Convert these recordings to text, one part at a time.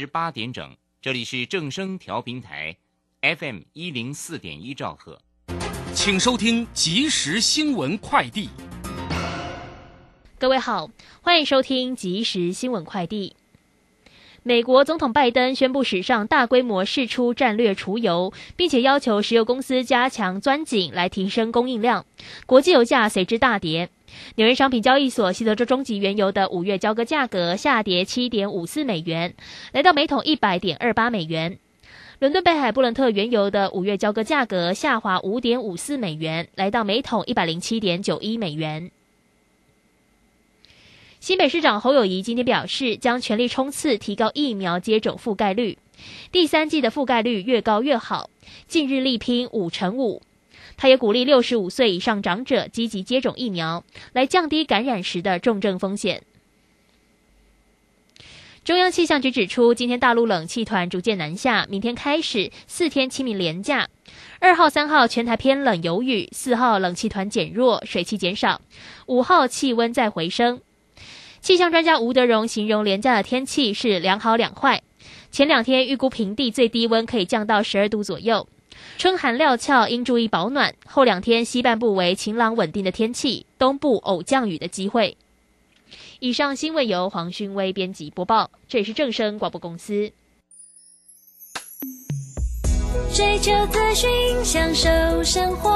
十八点整，这里是正声调频台，FM 一零四点一兆赫，请收听即时新闻快递。各位好，欢迎收听即时新闻快递。美国总统拜登宣布史上大规模释出战略储油，并且要求石油公司加强钻井来提升供应量，国际油价随之大跌。纽约商品交易所西德州中级原油的五月交割价格下跌七点五四美元，来到每桶一百点二八美元。伦敦北海布伦特原油的五月交割价格下滑五点五四美元，来到每桶一百零七点九一美元。新北市长侯友谊今天表示，将全力冲刺提高疫苗接种覆盖率，第三季的覆盖率越高越好。近日力拼五成五，他也鼓励六十五岁以上长者积极接种疫苗，来降低感染时的重症风险。中央气象局指出，今天大陆冷气团逐渐南下，明天开始四天清明连假，二号、三号全台偏冷有雨，四号冷气团减弱，水汽减少，五号气温再回升。气象专家吴德荣形容廉价的天气是两好两坏。前两天预估平地最低温可以降到十二度左右，春寒料峭应注意保暖。后两天西半部为晴朗稳定的天气，东部偶降雨的机会。以上新闻由黄勋威编辑播报，这里是正声广播公司。追求资讯，享受生活，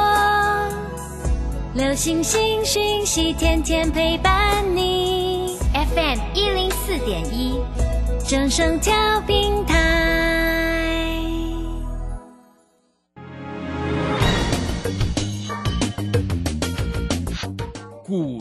流星星讯息，天天陪伴你。FM 一零四点一，正声调频台。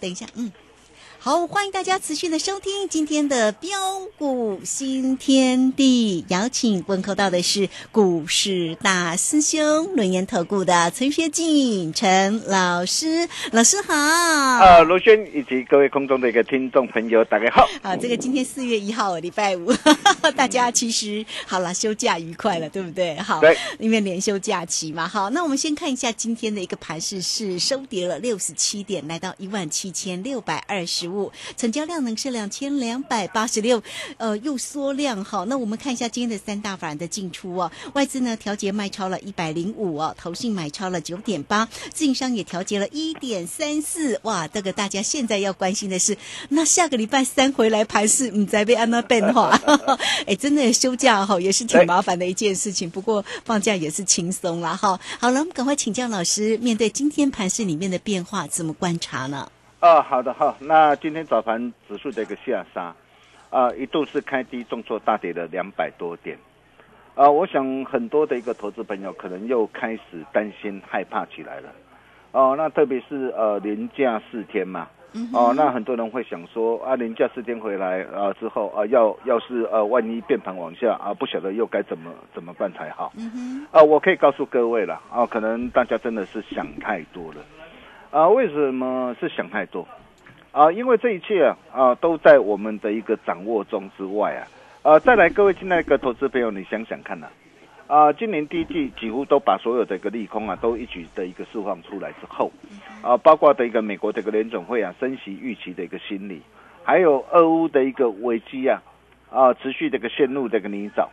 等一下，嗯。好，欢迎大家持续的收听今天的标股新天地。邀请问候到的是股市大师兄轮研投顾的陈学进陈老师，老师好。呃，罗轩以及各位空中的一个听众朋友，大家好。啊，这个今天四月一号，礼拜五，大家其实好了，休假愉快了，对不对？好，对，因为连休假期嘛。好，那我们先看一下今天的一个盘势，是收跌了六十七点，来到一万七千六百二十五。成交量呢是两千两百八十六，呃，又缩量哈。那我们看一下今天的三大法人的进出哦，外资呢调节卖超了一百零五哦，投信买超了九点八，自营商也调节了一点三四。哇，这个大家现在要关心的是，那下个礼拜三回来盘市，你，再被安娜变化。哎，真的休假哈也是挺麻烦的一件事情，不过放假也是轻松了哈。好了，我们赶快请教老师，面对今天盘市里面的变化，怎么观察呢？哦，好的好。那今天早盘指数的一个下杀，啊、一度是开低重挫大跌了两百多点。啊、我想很多的一个投资朋友可能又开始担心害怕起来了。哦，那特别是呃连假四天嘛，哦，那很多人会想说啊，连假四天回来啊之后啊，要要是呃万一变盘往下啊，不晓得又该怎么怎么办才好。啊，我可以告诉各位了啊，可能大家真的是想太多了啊。为什么是想太多啊？因为这一切啊啊都在我们的一个掌握中之外啊。啊，再来，各位亲爱的投资朋友，你想想看呐、啊，今年第一季几乎都把所有的一个利空啊，都一举的一个释放出来之后，啊，包括的一个美国的一个联总会啊，升息预期的一个心理，还有俄乌的一个危机啊，啊，持续的一个陷入的一个泥沼，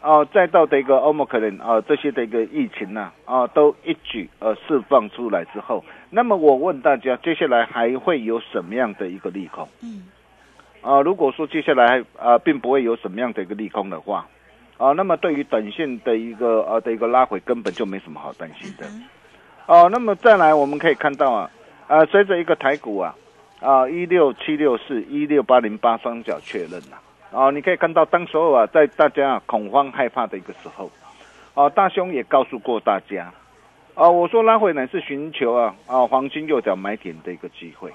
啊，再到的一个欧盟可能啊这些的一个疫情呐啊，都一举呃释放出来之后，那么我问大家，接下来还会有什么样的一个利空？嗯。啊，如果说接下来啊，并不会有什么样的一个利空的话，啊，那么对于短线的一个呃的一个拉回，根本就没什么好担心的。哦、那么再来我们可以看到啊，啊，随着一个台股啊，啊一六七六四、一六八零八双脚确认了、啊，你可以看到当时候啊，在大家啊恐慌害怕的一个时候，啊，大兄也告诉过大家，啊，我说拉回呢是寻求啊啊黄金右脚买点的一个机会。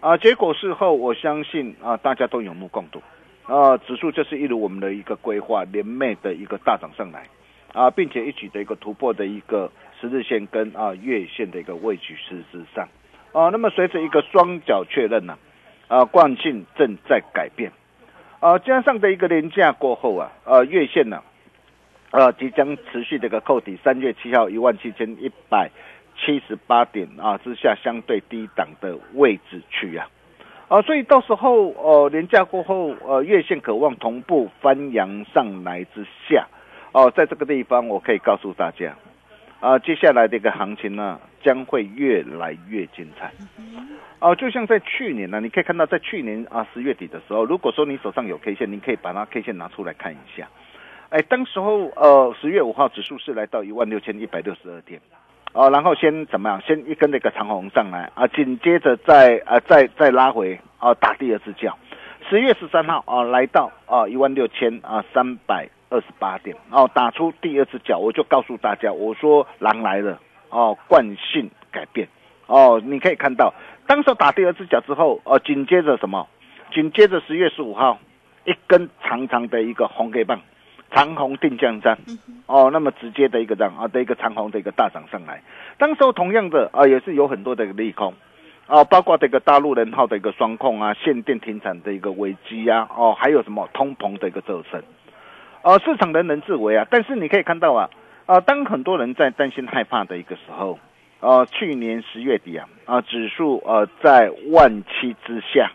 啊，结果事后我相信啊，大家都有目共睹，啊，指数就是一如我们的一个规划，连袂的一个大涨上来，啊，并且一举的一个突破的一个十日线跟啊月线的一个位置事之上，啊，那么随着一个双脚确认呢、啊，惯性正在改变，啊，加上的一个连假过后啊，呃、月线呢、呃，即将持续的一个扣底，三月七号一万七千一百。七十八点啊之下相对低档的位置区啊，啊，所以到时候呃廉价过后呃月线渴望同步翻扬上来之下，哦、在这个地方我可以告诉大家，啊，接下来的一个行情呢将会越来越精彩。哦、就像在去年呢，你可以看到在去年啊十月底的时候，如果说你手上有 K 线，你可以把那 K 线拿出来看一下。哎，当时候呃十月五号指数是来到一万六千一百六十二点。哦，然后先怎么样？先一根那个长红上来啊，紧接着再啊再再拉回啊，打第二次脚。十月十三号啊，来到啊一万六千啊三百二十八点哦，打出第二次脚，我就告诉大家，我说狼来了哦，惯性改变哦，你可以看到，当时打第二只脚之后，哦，紧接着什么？紧接着十月十五号一根长长的一个红 K 棒。长虹定向站，哦，那么直接的一个涨啊的一个长虹的一个大涨上来，当时候同样的啊也是有很多的利空，啊，包括这个大陆人号的一个双控啊，限电停产的一个危机啊，哦，还有什么通膨的一个骤升，啊，市场人人自危啊，但是你可以看到啊，啊，当很多人在担心害怕的一个时候，啊，去年十月底啊，啊，指数呃在万七之下，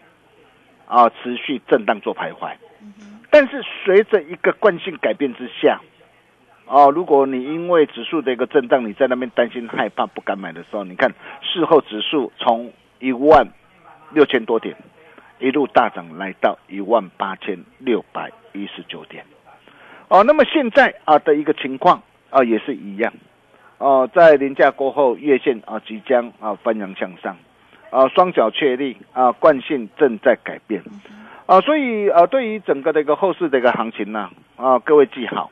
啊，持续震荡做徘徊。但是随着一个惯性改变之下，哦，如果你因为指数的一个震荡，你在那边担心害怕不敢买的时候，你看事后指数从一万六千多点一路大涨来到一万八千六百一十九点，哦，那么现在啊的一个情况啊也是一样，哦，在年假过后月线啊即将啊翻扬向上，啊双脚确立啊惯性正在改变。啊，所以呃，对于整个的一个后市的一个行情呢，啊，各位记好，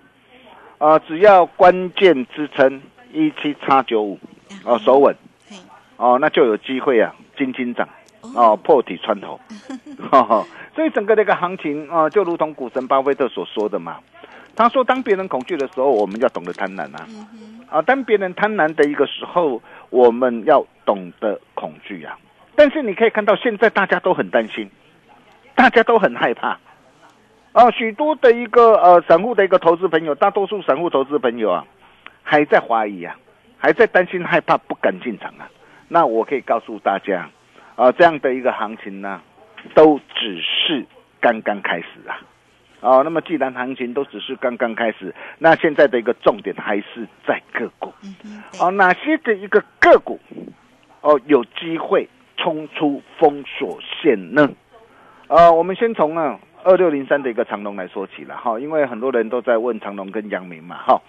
啊，只要关键支撑一七叉九五，哦，守稳，哦，那就有机会啊，金金涨，哦，破底穿头，哈哈，所以整个的一个行情啊，就如同股神巴菲特所说的嘛，他说，当别人恐惧的时候，我们要懂得贪婪啊，啊，当别人贪婪的一个时候，我们要懂得恐惧啊。但是你可以看到，现在大家都很担心。大家都很害怕，啊，许多的一个呃散户的一个投资朋友，大多数散户投资朋友啊，还在怀疑啊，还在担心害怕，不敢进场啊。那我可以告诉大家，啊，这样的一个行情呢，都只是刚刚开始啊。哦，那么既然行情都只是刚刚开始，那现在的一个重点还是在个股。哦，哪些的一个个股哦有机会冲出封锁线呢？呃，我们先从啊二六零三的一个长龙来说起了哈，因为很多人都在问长龙跟阳明嘛哈，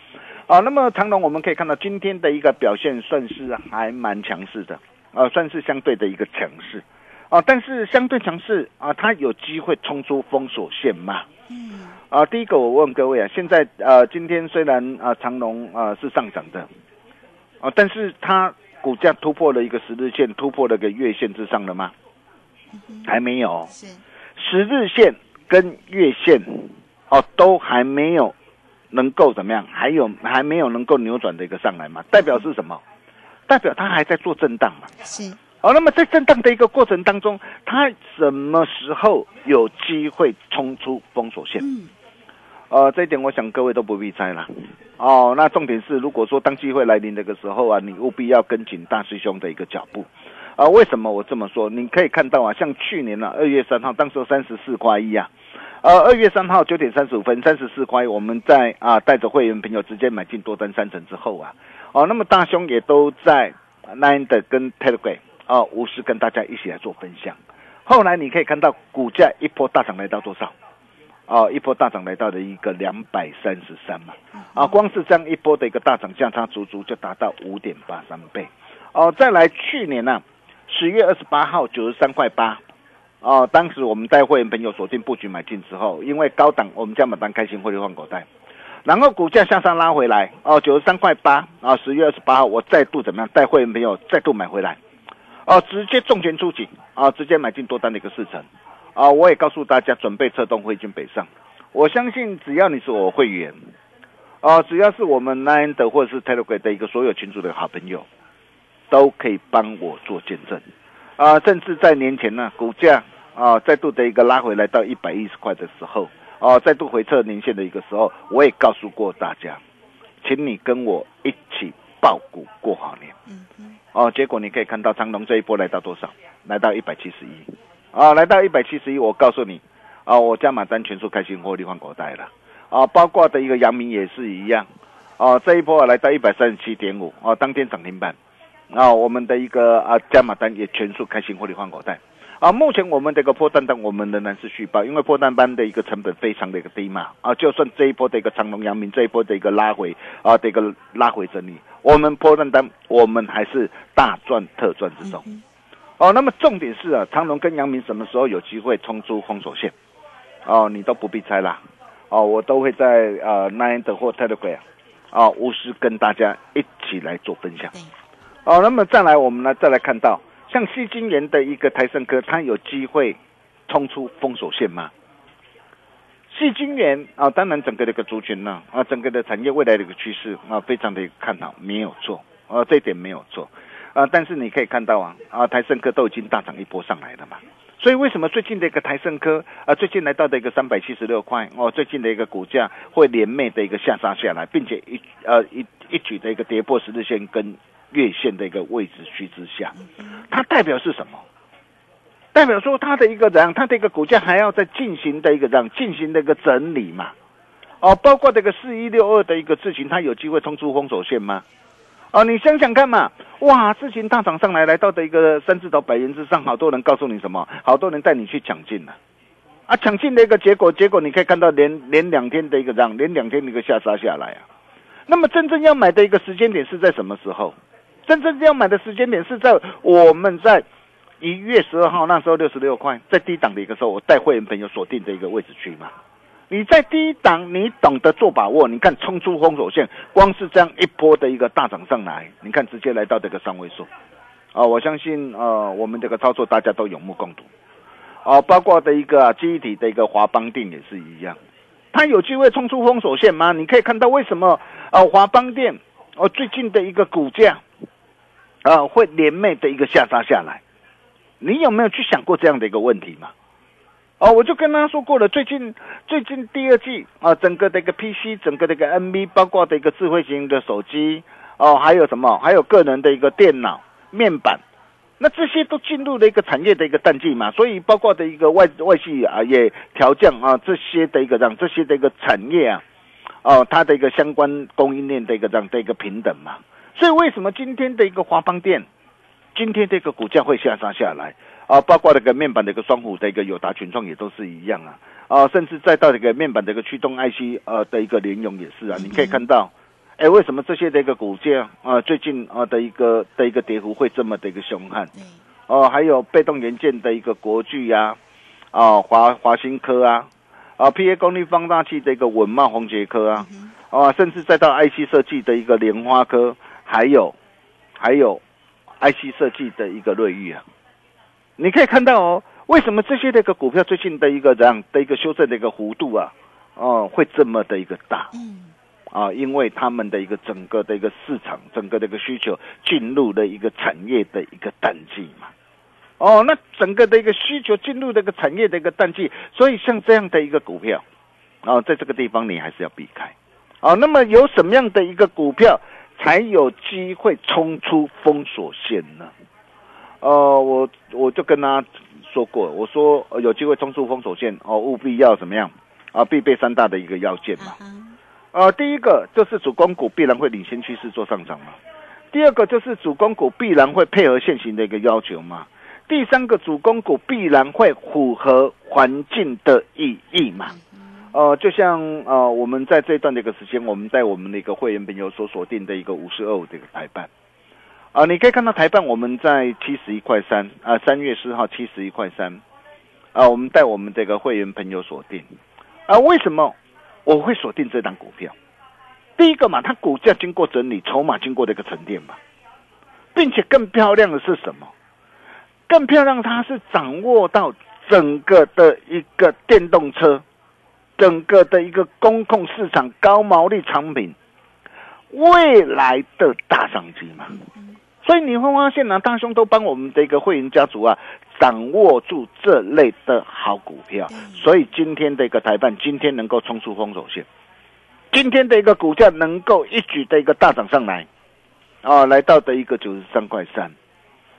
啊，那么长龙我们可以看到今天的一个表现算是还蛮强势的，呃，算是相对的一个强势，啊，但是相对强势啊，它有机会冲出封锁线吗？嗯，啊，第一个我问各位啊，现在呃，今天虽然啊长隆啊是上涨的，啊，但是它股价突破了一个十日线，突破了个月线之上了吗？还没有，是，十日线跟月线哦都还没有能够怎么样，还有还没有能够扭转的一个上来嘛？代表是什么？代表它还在做震荡嘛？是，好，那么在震荡的一个过程当中，它什么时候有机会冲出封锁线？嗯，呃，这一点我想各位都不必猜了。哦，那重点是，如果说当机会来临的个时候啊，你务必要跟紧大师兄的一个脚步。啊，为什么我这么说？你可以看到啊，像去年呢、二月三号，当时三十四块一啊，呃，二月三号九点三十五分，三十四块，我们在啊带着会员朋友直接买进多单三成之后啊，哦，那么大兄也都在 Nine 的跟 Telegram 啊，无私跟大家一起来做分享。后来你可以看到股价一波大涨来到多少？哦，一波大涨来到了一个两百三十三嘛，啊，光是这样一波的一个大涨价差，足足就达到五点八三倍。哦，再来去年呢、十月二十八号九十三块八，哦，当时我们带会员朋友锁定布局买进之后，因为高档我们加买单开心汇率换口袋，然后股价向上拉回来，哦，九十三块八，啊，十月二十八号我再度怎么样带会员朋友再度买回来，哦，直接重拳出击，啊，直接买进多单的一个四成，啊，我也告诉大家准备策动汇金北上，我相信只要你是我会员，啊，只要是我们 Nine 的或者是 Telegram 的一个所有群组的好朋友。都可以帮我做见证，啊，甚至在年前呢，股价啊再度的一个拉回来到一百一十块的时候，啊，再度回撤年线的一个时候，我也告诉过大家，请你跟我一起报股过好年。嗯哼，哦，结果你可以看到长隆这一波来到多少？来到一百七十一，啊，来到一百七十一，我告诉你，啊，我加码单全数开心获利换口袋了，啊，包括的一个阳明也是一样，啊，这一波啊来到一百三十七点五，啊，当天涨停板。啊，我们的一个啊加码单也全数开新获利换口袋。啊，目前我们这个破单单我们仍然是续报，因为破单班的一个成本非常的一个低嘛。啊，就算这一波的一个长隆、阳明这一波的一个拉回啊的一个拉回整理，我们破单单我们还是大赚特赚之中。哦，那么重点是啊，长隆跟阳明什么时候有机会冲出封锁线？哦，你都不必猜啦。哦，我都会在呃 Nine 的或 Telegram 啊，无私跟大家一起来做分享。对，哦，那么再来，我们呢再来看到像西金源的一个台盛科，它有机会冲出封锁线吗？细晶圆啊，当然整个的一个族群呢啊，整个的产业未来的一个趋势啊，非常的看好，没有错啊，这一点没有错啊。但是你可以看到啊啊，台盛科都已经大涨一波上来了嘛。所以为什么最近的一个台盛科啊，最近来到的一个三百七十六块哦，最近的一个股价会连袂的一个下杀下来，并且一呃一一举的一个跌破十日线跟月线的一个位置区之下，它代表是什么？代表说它的一个怎样，它的一个股价还要再进行的一个这样进行的一个整理嘛？哦，包括这个四一六二的一个事情，它有机会冲出封锁线吗？哦，你想想看嘛，哇，事情大涨上来，来到的一个三字头百元之上，好多人告诉你什么？好多人带你去抢进了，啊，抢进的一个结果，结果你可以看到连连两天的一个这样，连两天的一个下杀下来啊。那么真正要买的一个时间点是在什么时候？真正要买的时间点是在我们在一月十二号那时候六十六块，在低档的一个时候，我带会员朋友锁定的一个位置去嘛。你在低档，你懂得做把握，你看冲出封锁线，光是这样一波的一个大涨上来，你看直接来到这个三位数，啊，我相信呃我们这个操作大家都有目共睹，哦、包括的一个啊记忆体的一个华邦电也是一样，它有机会冲出封锁线吗？你可以看到为什么呃华邦电哦、最近的一个股价啊、会连袂的一个下杀下来，你有没有去想过这样的一个问题嘛？哦，我就跟他说过了，最近最近第二季啊，整个的一个 PC，整个的一个 NB，包括的一个智慧型的手机，哦，还有什么？还有个人的一个电脑面板，那这些都进入了一个产业的一个淡季嘛，所以包括的一个外外系啊也调降啊这些的一个让这些的一个产业啊，哦，它的一个相关供应链的一个这样的一个平等嘛，所以为什么今天的一个华邦电，今天这个股价会下杀下来？啊，包括那个面板的一个双虎的一个友达群创也都是一样啊，啊，甚至再到这个面板的一个驱动 IC 呃的一个联咏也是啊，你可以看到，哎，为什么这些的一个股价啊最近啊的一个的一个跌幅会这么的一个凶悍？对，哦，还有被动元件的一个国巨呀，啊，华华新科啊，啊，PA 功率放大器的一个稳茂宏杰科啊，啊，甚至再到 IC 设计的一个莲花科，还有还有 IC 设计的一个瑞昱啊，你可以看到哦，为什么这些的一个股票最近的一个这样的一个修正的一个弧度啊，哦，会这么的一个大？嗯，啊，因为他们的一个整个的一个市场，整个的一个需求进入了一个产业的一个淡季嘛。哦，那整个的一个需求进入这个产业的一个淡季，所以像这样的一个股票，啊，在这个地方你还是要避开。啊，那么有什么样的一个股票才有机会冲出封锁线呢？呃，我我就跟他说过，我说、呃有机会冲出封锁线哦，务必要怎么样啊？必备三大的一个要件嘛。呃，第一个就是主攻股必然会领先趋势做上涨嘛。第二个就是主攻股必然会配合现行的一个要求嘛。第三个主攻股必然会符合环境的意义嘛。呃，就像呃我们在这一段的一个时间，我们在我们的一个会员朋友所锁定的一个五十二五的一个台办。啊、你可以看到台办我们在七十一块三啊，三月四号七十一块三啊，我们带我们这个会员朋友锁定啊，为什么我会锁定这档股票？第一个嘛，它股价经过整理，筹码经过的一个沉淀嘛，并且更漂亮的是什么？更漂亮，它是掌握到整个的一个电动车，整个的一个公控市场高毛利产品未来的大商机嘛。所以你会发现呢、大兄都帮我们的一个会员家族啊，掌握住这类的好股票。所以今天的一个台办，今天能够冲出封锁线，今天的一个股价能够一举的一个大涨上来，啊，来到的一个九十三块三，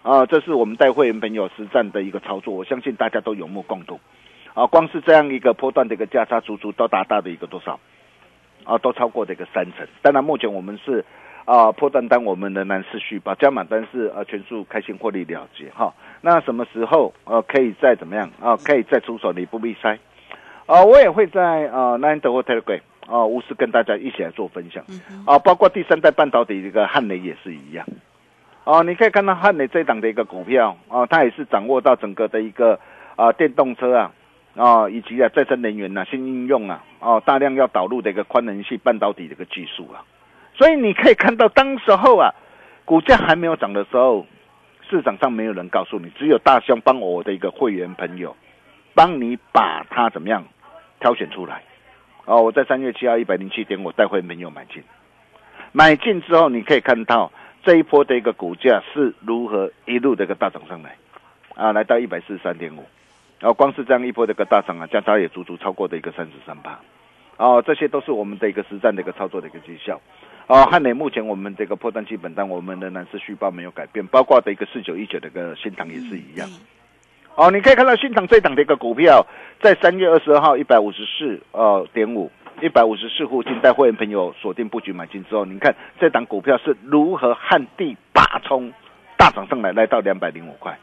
啊，这是我们带会员朋友实战的一个操作，我相信大家都有目共睹。啊，光是这样一个波段的一个价差，足足都达到的一个多少？啊，都超过的一个三成。当然，目前我们是啊破单单我们仍然是续报，加码单是呃全数开心获利了结哈。那什么时候呃可以再怎么样啊？可以再出手，你不必塞。啊，我也会在呃 Nine 或 Telegram 啊，无私跟大家一起来做分享啊，包括第三代半导体这个汉雷也是一样。哦，你可以看到汉雷这档的一个股票啊，它也是掌握到整个的一个啊电动车啊啊以及啊再生能源呐、新应用啊哦大量要导入的一个宽能系半导体的一个技术啊，所以你可以看到当时候啊股价还没有涨的时候，市场上没有人告诉你，只有大兄帮我的一个会员朋友帮你把它怎么样挑选出来。哦，我在三月七号一百零七点，我带会员朋友买进，买进之后你可以看到这一波的一个股价是如何一路的一个大涨上来，啊，来到一百四十三点五，然后光是这样一波的一个大涨啊，价差也足足超过的一个三十三趴，哦，这些都是我们的一个实战的一个操作的一个绩效。哦，汉磊目前我们这个破断基本单，我们仍然是续报没有改变，包括的一个四九一九的一个新塘也是一样。哦，你可以看到新塘这一档的一个股票，在三月二十二号一百五十四呃点五，一百五十四附近带会员朋友锁定布局买进之后，你看这档股票是如何旱地拔葱大涨上来，来到两百零五块。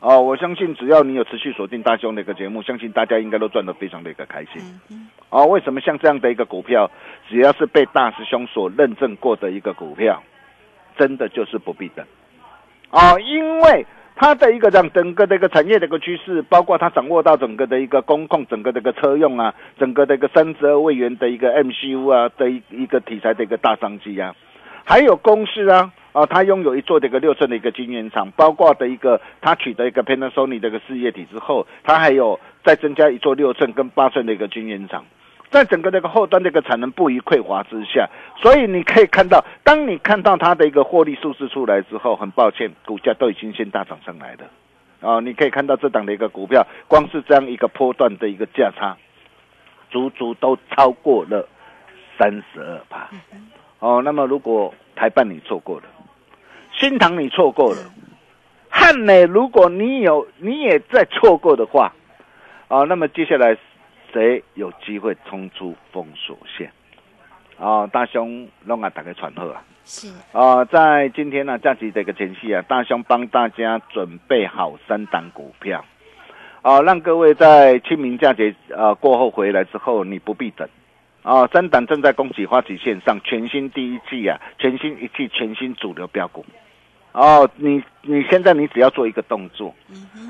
哦，我相信只要你有持续锁定大兄的一个节目，相信大家应该都赚得非常的一个开心。哦，为什么像这样的一个股票，只要是被大师兄所认证过的一个股票，真的就是不必等。哦，因为它的一个让整个的一个产业的一个趋势，包括它掌握到整个的一个工控、整个的一个车用啊，整个的一个三十二位元的一个 MCU 啊的一一个题材的一个大商机啊，还有公司啊。啊，它拥有一座的一个六寸的一个晶圆厂，包括的一个它取得一个 Panasonic 的一个事业体之后，它还有再增加一座六寸跟八寸的一个晶圆厂，在整个这个后端这个产能不予匮乏之下，所以你可以看到，当你看到它的一个获利数字出来之后，很抱歉，股价都已经先大涨上来了。啊，你可以看到这档的一个股票，光是这样一个波段的一个价差，足足都超过了三十二趴。哦，那么如果台办你错过了，新塘你错过了，汉美如果你有你也在错过的话，啊，那么接下来谁有机会冲出封锁线？啊，大兄弄啊打开传贺啊！是啊，在今天呢、假期的一个前夕啊，大兄帮大家准备好三档股票，啊，让各位在清明假节呃过后回来之后，你不必等。啊，三档正在恭喜花旗线上全新第一季啊，全新一季全新主流标股，哦，你你现在你只要做一个动作，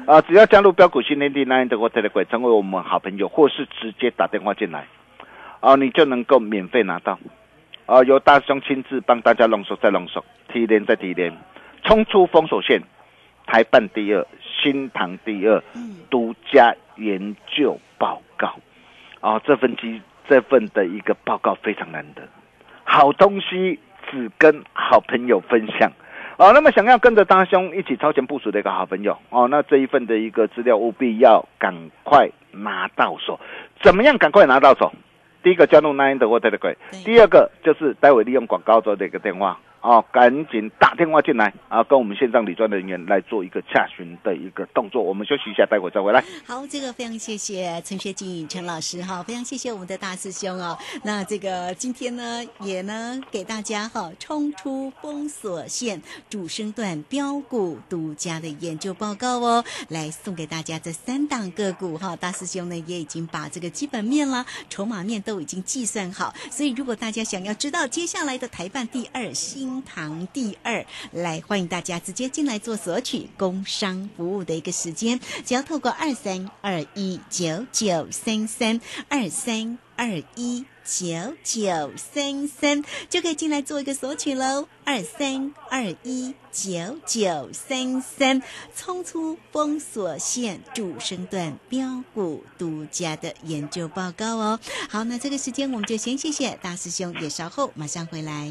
啊，只要加入标股训练地 Nine 的 Telegram 成为我们好朋友，或是直接打电话进来，啊，你就能够免费拿到，啊，由大兄亲自帮大家弄手再弄手，提炼再提炼，冲出封锁线，台办第二，新塘第二，独家研究报告，啊，这份机这份的一个报告非常难得，好东西只跟好朋友分享。哦，那么想要跟着大兄一起超前部署的一个好朋友哦，那这一份的一个资料务必要赶快拿到手。怎么样赶快拿到手？第一个加入 Nine 的 Water 的鬼，第二个就是待会利用广告做的一个电话哦，赶紧打电话进来啊，跟我们线上理专的人员来做一个洽询的一个动作。我们休息一下，待会再回来。好，这个非常谢谢陈学静陈老师哈，非常谢谢我们的大师兄哦。那这个今天呢，也呢给大家哈冲出封锁线主升段标股独家的研究报告哦，来送给大家这三档个股哈。大师兄呢也已经把这个基本面啦、筹码面都已经计算好，所以如果大家想要知道接下来的台办第二、新堂第二，来欢迎大家直接进来做索取工商服务的一个时间，只要透过二三二一九九三三二三二一九九三三就可以进来做一个索取喽。二三二一九九三三，冲出封锁线主升段标股独家的研究报告哦。好，那这个时间我们就先谢谢大师兄，也稍后马上回来。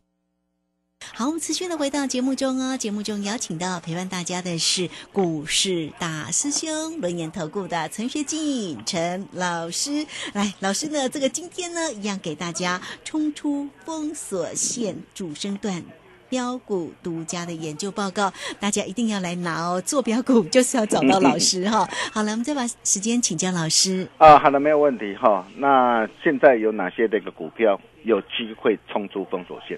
好，我们持续的回到节目中哦。节目中邀请到陪伴大家的是股市大师兄轮研投顾的陈学进陈老师。来，老师呢，这个今天呢，一样给大家冲出封锁线主升段。标股独家的研究报告，大家一定要来拿哦！做标股就是要找到老师哈。好了，我们再把时间请教老师啊。好的，没有问题哈。那现在有哪些这个股票有机会冲出封锁线？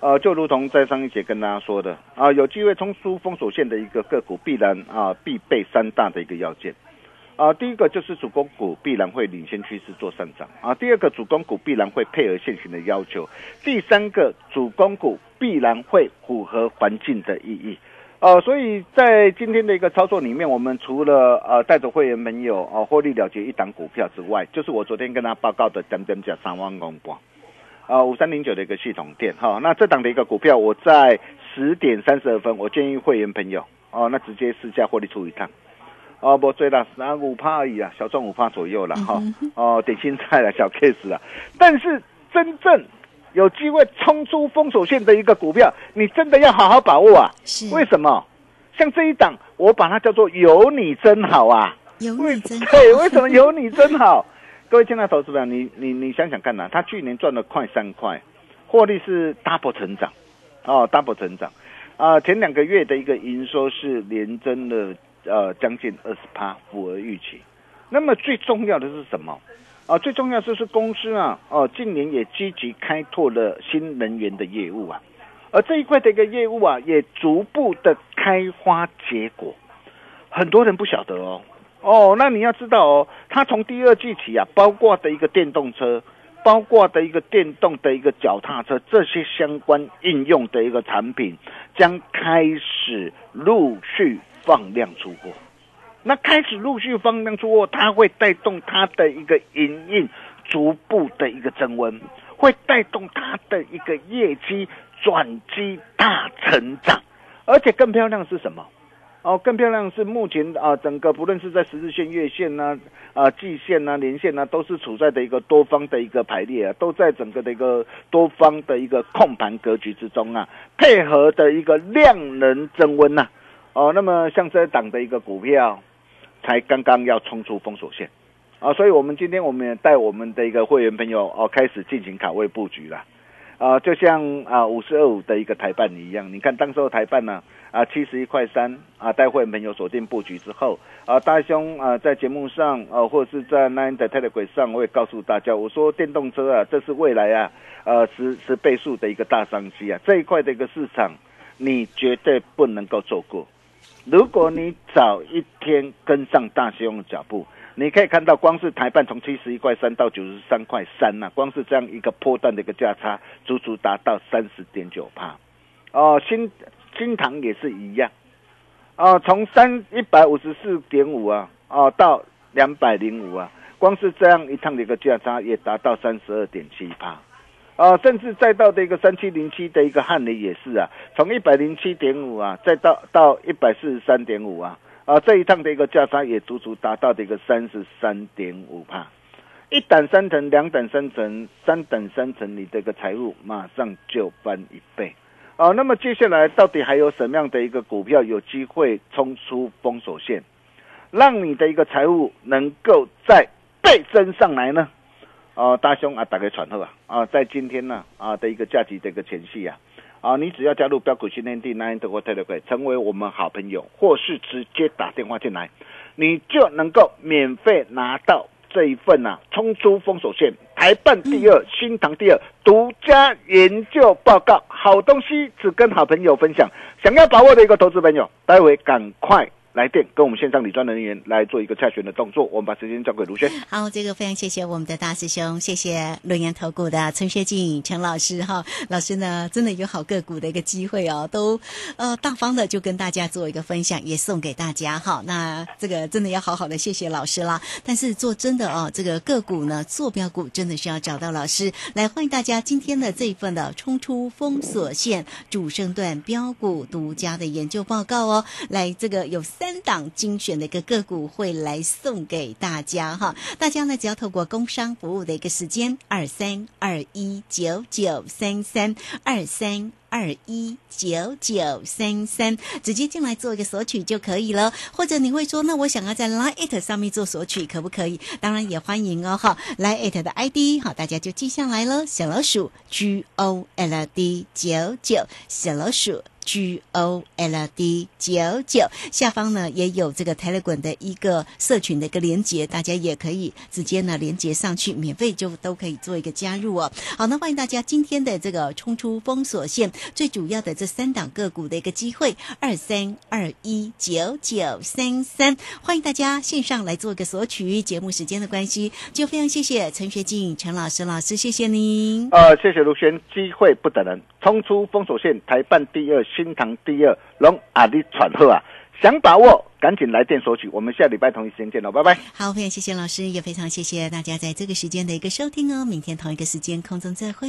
呃，就如同在上一节跟大家说的啊，有机会冲出封锁线的一个个股，必然啊必备三大的一个要件。啊，第一个就是主攻股必然会领先趋势做上涨啊，第二个主攻股必然会配合现行的要求，第三个主攻股必然会符合环境的意义。呃，所以在今天的一个操作里面，我们除了呃带着会员朋友哦获利了结一档股票之外，就是我昨天跟他报告的等等价三万公股，啊五三零九的一个系统店哈，那这档的一个股票，我在十点三十二分，我建议会员朋友哦，那直接试驾获利出一趟。哦，不追了，三五趴而已啊，小赚五趴左右了哈。哦，点心菜了，小 case 啊。但是真正有机会冲出封锁线的一个股票，你真的要好好把握啊。是。为什么？像这一档，我把它叫做有你真好啊。有你真好。对，为什么有你真好？各位亲爱的投资者，你你你想想看呐，他去年赚了快三块，获利是 double 成长，哦，double 成长啊，前两个月的一个营收是连增了。呃，将近二十趴，符合预期。那么最重要的是什么？啊，最重要就是公司啊，哦，近年也积极开拓了新能源的业务啊，而这一块的一个业务啊，也逐步的开花结果。很多人不晓得哦，哦，那你要知道哦，它从第二季起啊，包括的一个电动车，包括的一个电动的一个脚踏车，这些相关应用的一个产品，将开始陆续。放量出货，那开始陆续放量出货，它会带动它的一个营运逐步的一个增温，会带动它的一个业绩转机大成长，而且更漂亮是什么？哦，更漂亮是目前啊，整个不论是在十日线、月线呐、啊季线呐、年线呐，都是处在的一个多方的一个排列啊，都在整个的一个多方的一个控盘格局之中啊，配合的一个量能增温呐、哦，那么像这档的一个股票，才刚刚要冲出封锁线啊，所以我们今天我们也带我们的一个会员朋友哦，开始进行卡位布局了。啊，就像啊五十二五的一个台办一样，你看当时候台办呢啊七十一块三啊，带会员朋友锁定布局之后啊，大兄啊在节目上啊或者是在 Nine 的 Telegram 上，我也告诉大家，我说电动车啊，这是未来啊呃十十倍数的一个大商机啊，这一块的一个市场你绝对不能够错过。如果你早一天跟上大兄的脚步，你可以看到，光是台办从七十一块三到九十三块三呐，光是这样一个波段的一个价差，足足达到三十点九帕。哦，新新塘也是一样，哦，从三一百五十四点五啊，哦到两百零五啊，光是这样一趟的一个价差也达到三十二点七帕。啊，甚至再到的一个三七零七的一个汉雷也是啊，从一百零七点五啊，再到到一百四十三点五啊，啊这一趟的一个价差也足足达到的一个三十三点五帕，一等三层，两等三层，三等三层，你这个财务马上就翻一倍。啊，那么接下来到底还有什么样的一个股票有机会冲出封锁线，让你的一个财务能够再倍增上来呢？哦，大兄啊，打开传后啊，啊，在今天呢啊的一个假期的一个前夕啊，啊，你只要加入标股训练地 Nine 的或 Telegram，成为我们好朋友，或是直接打电话进来，你就能够免费拿到这一份呐、啊，冲出封锁线，台办第二，新塘第二，独家研究报告，好东西只跟好朋友分享，想要把握的一个投资朋友，待会赶快。来电跟我们线上理专人员来做一个洽询的动作，我们把时间交给卢轩。好，这个非常谢谢我们的大师兄，谢谢论研投顾的陈学进陈老师哈，老师呢真的有好个股的一个机会哦，都呃大方的就跟大家做一个分享，也送给大家哈。那这个真的要好好的谢谢老师啦。但是做真的哦，这个个股呢坐标股真的是要找到老师来，欢迎大家今天的这一份的冲出封锁线主升段标股独家的研究报告哦，来这个有。三档精选的一个个股会来送给大家哈，大家呢只要透过工商服务的一个时间二三二一九九三三二三二一九九三三，直接进来做一个索取就可以了。或者你会说，那我想要在 Line It 上面做索取，可不可以？当然也欢迎哦哈，Line It 的 ID 好，大家就记下来了，小老鼠 G O L D 九九，小老鼠。G O L D 九九下方呢也有这个 Telegram 的一个社群的一个连接，大家也可以直接呢连接上去，免费就都可以做一个加入哦。好，那欢迎大家今天的这个冲出封锁线，最主要的这三档个股的一个机会，二三二一九九三三，欢迎大家线上来做个索取。节目时间的关系，就非常谢谢陈学静陈老师老师，谢谢您。呃，谢谢卢轩，机会不等人，冲出封锁线，台办第二。新塘第二，龙阿里喘贺啊！想把握，赶紧来电索取。我们下礼拜同一时间见喽，拜拜。好，非常谢谢老师，也非常谢谢大家在这个时间的一个收听哦。明天同一个时间空中再会。